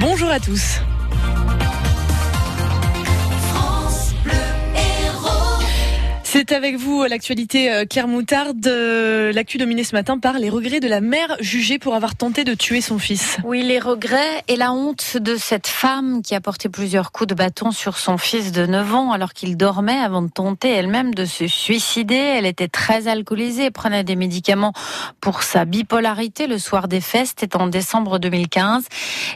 Bonjour à tous. C'est avec vous l'actualité euh, Claire Moutarde, l'actu dominée ce matin par les regrets de la mère jugée pour avoir tenté de tuer son fils. Oui, les regrets et la honte de cette femme qui a porté plusieurs coups de bâton sur son fils de 9 ans alors qu'il dormait avant de tenter elle-même de se suicider. Elle était très alcoolisée, prenait des médicaments pour sa bipolarité le soir des faits, c'était en décembre 2015.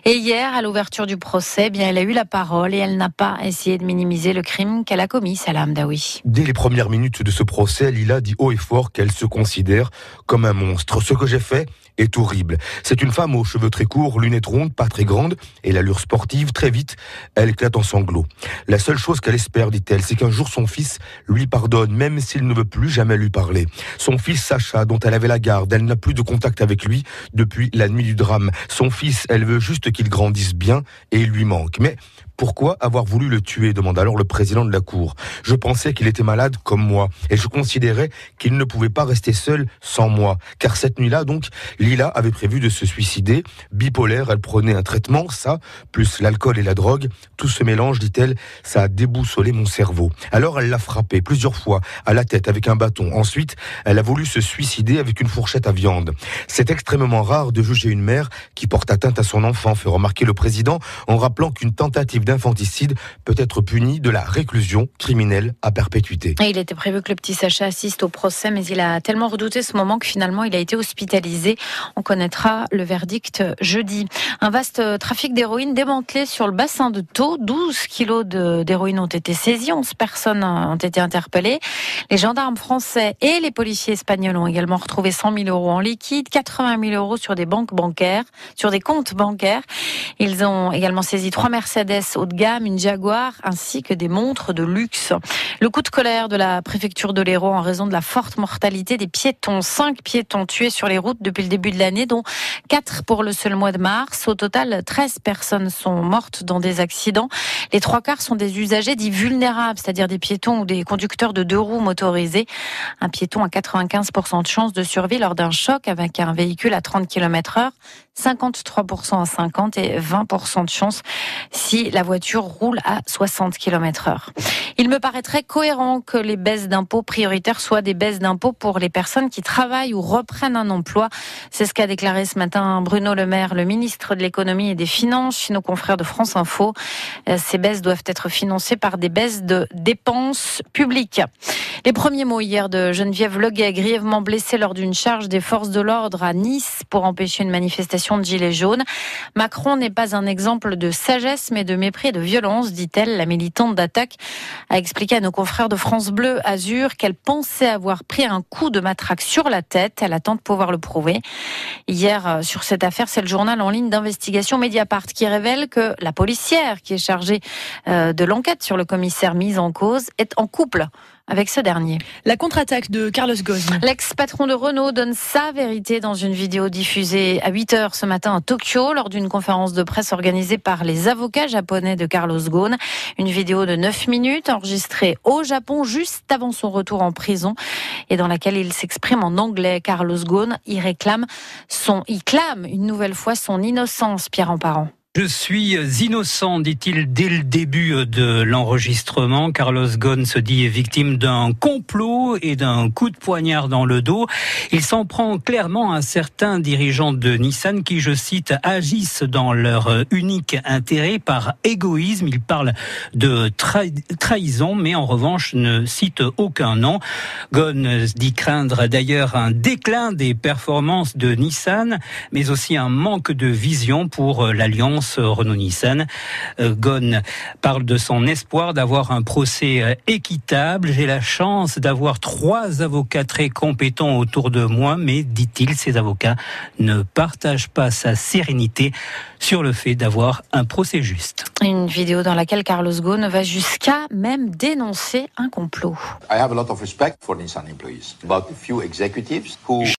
Et hier, à l'ouverture du procès, eh bien, elle a eu la parole et elle n'a pas essayé de minimiser le crime qu'elle a commis, Salam Daoui. Dès les premières minutes de ce procès, Lila dit haut et fort qu'elle se considère comme un monstre. Ce que j'ai fait est horrible. C'est une femme aux cheveux très courts, lunettes rondes, pas très grandes, et l'allure sportive. Très vite, elle éclate en sanglots. La seule chose qu'elle espère, dit-elle, c'est qu'un jour son fils lui pardonne, même s'il ne veut plus jamais lui parler. Son fils Sacha, dont elle avait la garde, elle n'a plus de contact avec lui depuis la nuit du drame. Son fils, elle veut juste qu'il grandisse bien et il lui manque. Mais pourquoi avoir voulu le tuer demande alors le président de la Cour. Je pensais qu'il était malade comme moi et je considérais qu'il ne pouvait pas rester seul sans moi. Car cette nuit-là, donc, Lila avait prévu de se suicider. Bipolaire, elle prenait un traitement, ça, plus l'alcool et la drogue. Tout ce mélange, dit-elle, ça a déboussolé mon cerveau. Alors elle l'a frappé plusieurs fois à la tête avec un bâton. Ensuite, elle a voulu se suicider avec une fourchette à viande. C'est extrêmement rare de juger une mère qui porte atteinte à son enfant, fait remarquer le président en rappelant qu'une tentative d'infanticide peut être puni de la réclusion criminelle à perpétuité. il était prévu que le petit Sacha assiste au procès, mais il a tellement redouté ce moment que finalement il a été hospitalisé. On connaîtra le verdict jeudi. Un vaste trafic d'héroïne démantelé sur le bassin de Thau. 12 kilos d'héroïne ont été saisis, 11 personnes ont été interpellées. Les gendarmes français et les policiers espagnols ont également retrouvé 100 000 euros en liquide, 80 000 euros sur des banques bancaires, sur des comptes bancaires. Ils ont également saisi trois Mercedes de gamme, une Jaguar, ainsi que des montres de luxe. Le coup de colère de la préfecture de l'Hérault en raison de la forte mortalité des piétons. Cinq piétons tués sur les routes depuis le début de l'année, dont quatre pour le seul mois de mars. Au total, 13 personnes sont mortes dans des accidents. Les trois quarts sont des usagers dits vulnérables, c'est-à-dire des piétons ou des conducteurs de deux roues motorisés. Un piéton a 95% de chance de survie lors d'un choc avec un véhicule à 30 km heure. 53% à 50 et 20% de chance si la voiture roule à 60 km heure. Il me paraîtrait cohérent que les baisses d'impôts prioritaires soient des baisses d'impôts pour les personnes qui travaillent ou reprennent un emploi. C'est ce qu'a déclaré ce matin Bruno Le Maire, le ministre de l'économie et des finances, chez nos confrères de France Info. Euh, ces baisses doivent être financées par des baisses de dépenses publiques. Les premiers mots hier de Geneviève Leguet, grièvement blessée lors d'une charge des forces de l'ordre à Nice pour empêcher une manifestation de gilets jaunes. Macron n'est pas un exemple de sagesse, mais de mépris et de violence, dit-elle. La militante d'attaque a expliqué à nos confrères de France Bleu Azur qu'elle pensait avoir pris un coup de matraque sur la tête. Elle attend de pouvoir le prouver. Hier, euh, sur cette affaire, c'est le journal en ligne d'investigation Mediapart qui révèle que la policière qui est chargée euh, de l'enquête sur le commissaire mis en cause est en couple avec ce dernier. La contre-attaque de Carlos Ghosn. L'ex-patron de Renault donne sa vérité dans une vidéo diffusée à 8 heures ce matin à Tokyo lors d'une conférence de presse organisée par les avocats japonais de Carlos Ghosn. Une vidéo de 9 minutes enregistrée au Japon juste avant son retour en prison et dans laquelle il s'exprime en anglais. Carlos Ghosn, il réclame son, il clame une nouvelle fois son innocence, Pierre Parent. Je suis innocent, dit-il dès le début de l'enregistrement. Carlos Ghosn se dit victime d'un complot et d'un coup de poignard dans le dos. Il s'en prend clairement à certains dirigeants de Nissan qui, je cite, agissent dans leur unique intérêt par égoïsme. Il parle de trahison, mais en revanche ne cite aucun nom. Ghosn dit craindre d'ailleurs un déclin des performances de Nissan, mais aussi un manque de vision pour l'alliance Renault-Nissan. Euh, Ghosn parle de son espoir d'avoir un procès euh, équitable. J'ai la chance d'avoir trois avocats très compétents autour de moi, mais, dit-il, ces avocats ne partagent pas sa sérénité sur le fait d'avoir un procès juste. Une vidéo dans laquelle Carlos Ghosn va jusqu'à même dénoncer un complot. I have a lot of respect for Nissan employees, but a few executives who